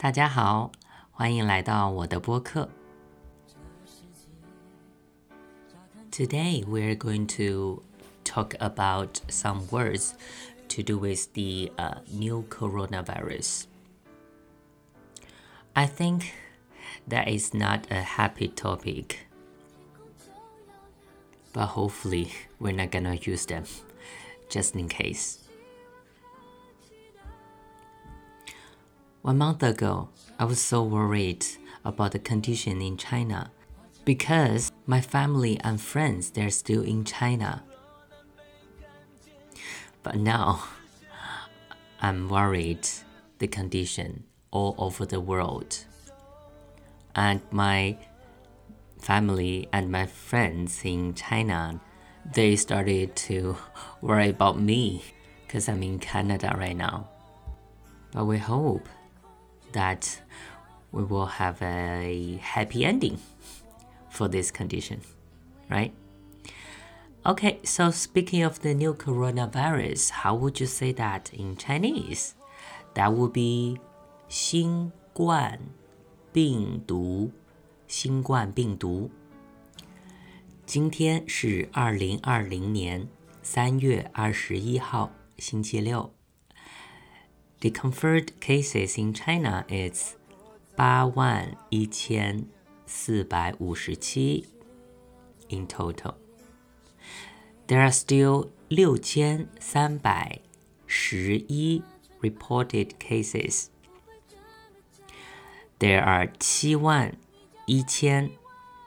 大家好，欢迎来到我的播客。Today we're going to talk about some words to do with the uh, new coronavirus. I think that is not a happy topic, but hopefully we're not gonna use them just in case. One month ago, I was so worried about the condition in China because my family and friends they're still in China. But now I'm worried the condition all over the world. And my family and my friends in China they started to worry about me because I'm in Canada right now. But we hope that we will have a happy ending for this condition, right? Okay, so speaking of the new coronavirus, how would you say that in Chinese? That would be 新冠病毒，新冠病毒。今天是二零二零年三月二十一号，星期六。 the confirmed cases in China is 八万一千四百五十七 in total. There are still 六千三百十一 reported cases. There are 七万一千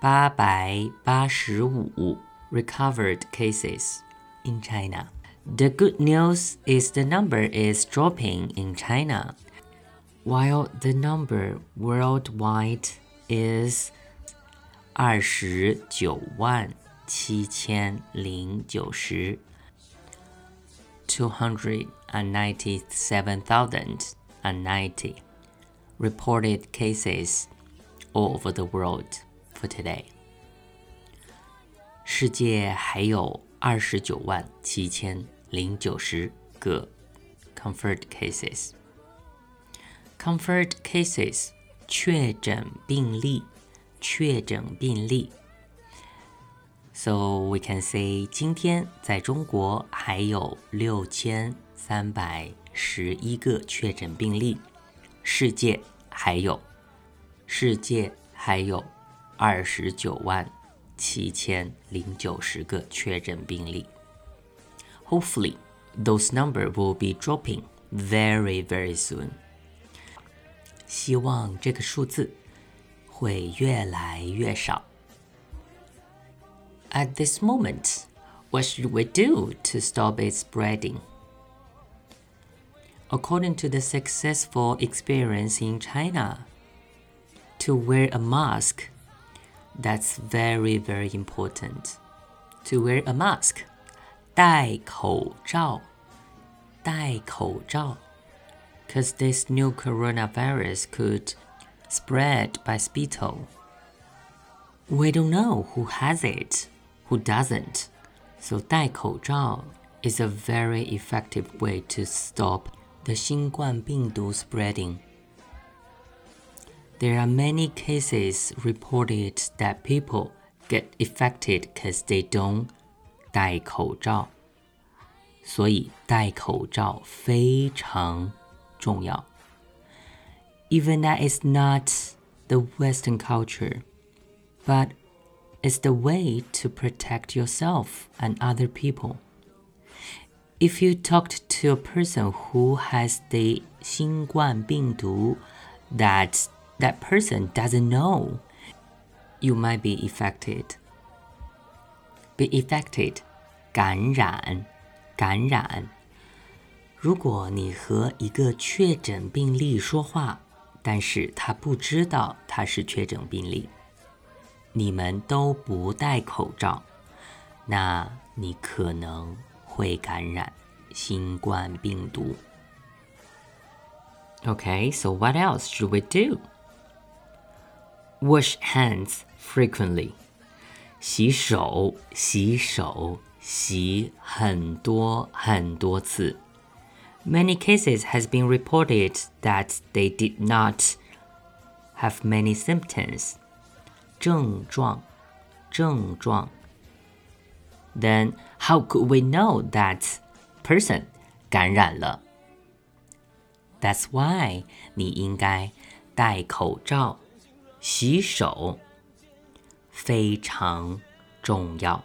八百八十五 recovered cases in China. The good news is the number is dropping in China, while the number worldwide is 二十九万七千零九十 two hundred and ninety seven thousand and ninety reported cases all over the world for today. 世界还有二十九万七千 零九十个 confirmed cases。confirmed cases 确诊病例，确诊病例。So we can say 今天在中国还有六千三百十一个确诊病例，世界还有世界还有二十九万七千零九十个确诊病例。 Hopefully, those number will be dropping very very soon. 希望这个数字会越来越少。At this moment, what should we do to stop it spreading? According to the successful experience in China, to wear a mask, that's very, very important. To wear a mask 戴口罩，戴口罩，cause this new coronavirus could spread by spittle. We don't know who has it, who doesn't. So 戴口罩 is a very effective way to stop the 新冠病毒 spreading. There are many cases reported that people get affected because they don't 戴口罩，所以戴口罩非常重要。Even that is not the Western culture, but it's the way to protect yourself and other people. If you talked to a person who has the 新冠病毒 that that person doesn't know, you might be affected be affected， 感染，感染。如果你和一个确诊病例说话，但是他不知道他是确诊病例，你们都不戴口罩，那你可能会感染新冠病毒。Okay, so what else should we do? Wash hands frequently. 洗手，洗手， 洗很多很多次。Many cases has been reported that they did not have many symptoms. 症状，症状。Then how could we know that person 感染了？That's why 你应该戴口罩、洗手，非常重要。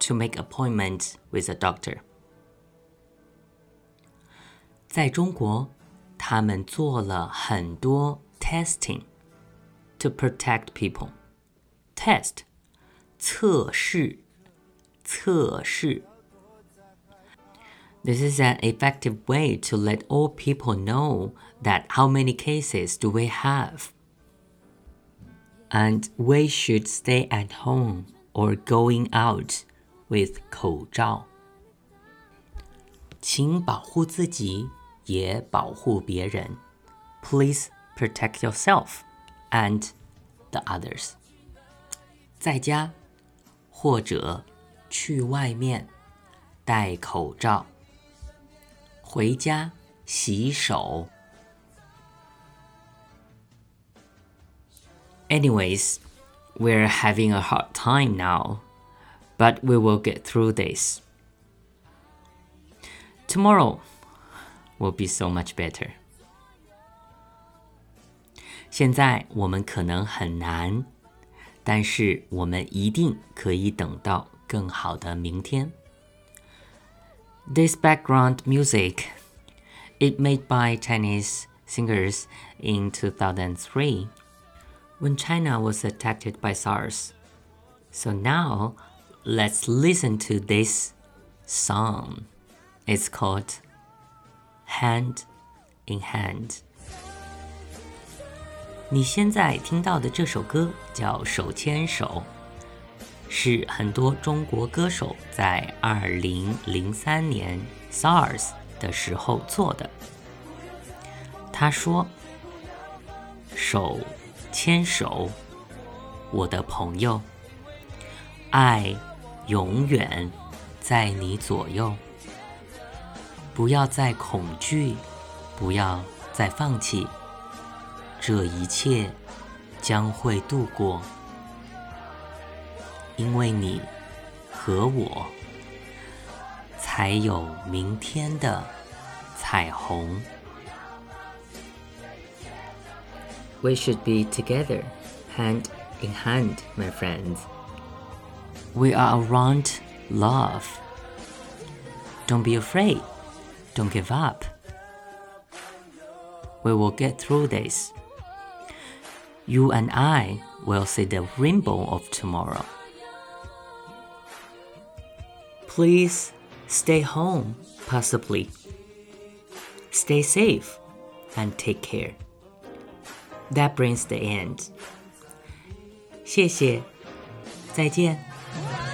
to make appointment with a doctor. 在中国，他们做了很多 testing to protect people. Test 测试测试。This is an effective way to let all people know that how many cases do we have. And we should stay at home or going out with 口罩。请保护自己，也保护别人。Please protect yourself and the others。在家或者去外面戴口罩。回家洗手。Anyways, we're having a hard time now, but we will get through this. Tomorrow will be so much better. 现在我们可能很难，但是我们一定可以等到更好的明天。this background music, it made by Chinese singers in 2003 when China was attacked by SARS. So now let's listen to this song. It's called Hand in Hand. 你现在听到的这首歌叫《手牵手》。是很多中国歌手在二零零三年 SARS 的时候做的。他说：“手牵手，我的朋友，爱 永远在你左右。不要再恐惧，不要再放弃，这一切将会度过。”因为你和我，才有明天的彩虹。We should be together, hand in hand, my friends. We are around love. Don't be afraid. Don't give up. We will get through this. You and I will see the rainbow of tomorrow. Please stay home, possibly. Stay safe and take care. That brings the end. 谢谢，再见。 Wow.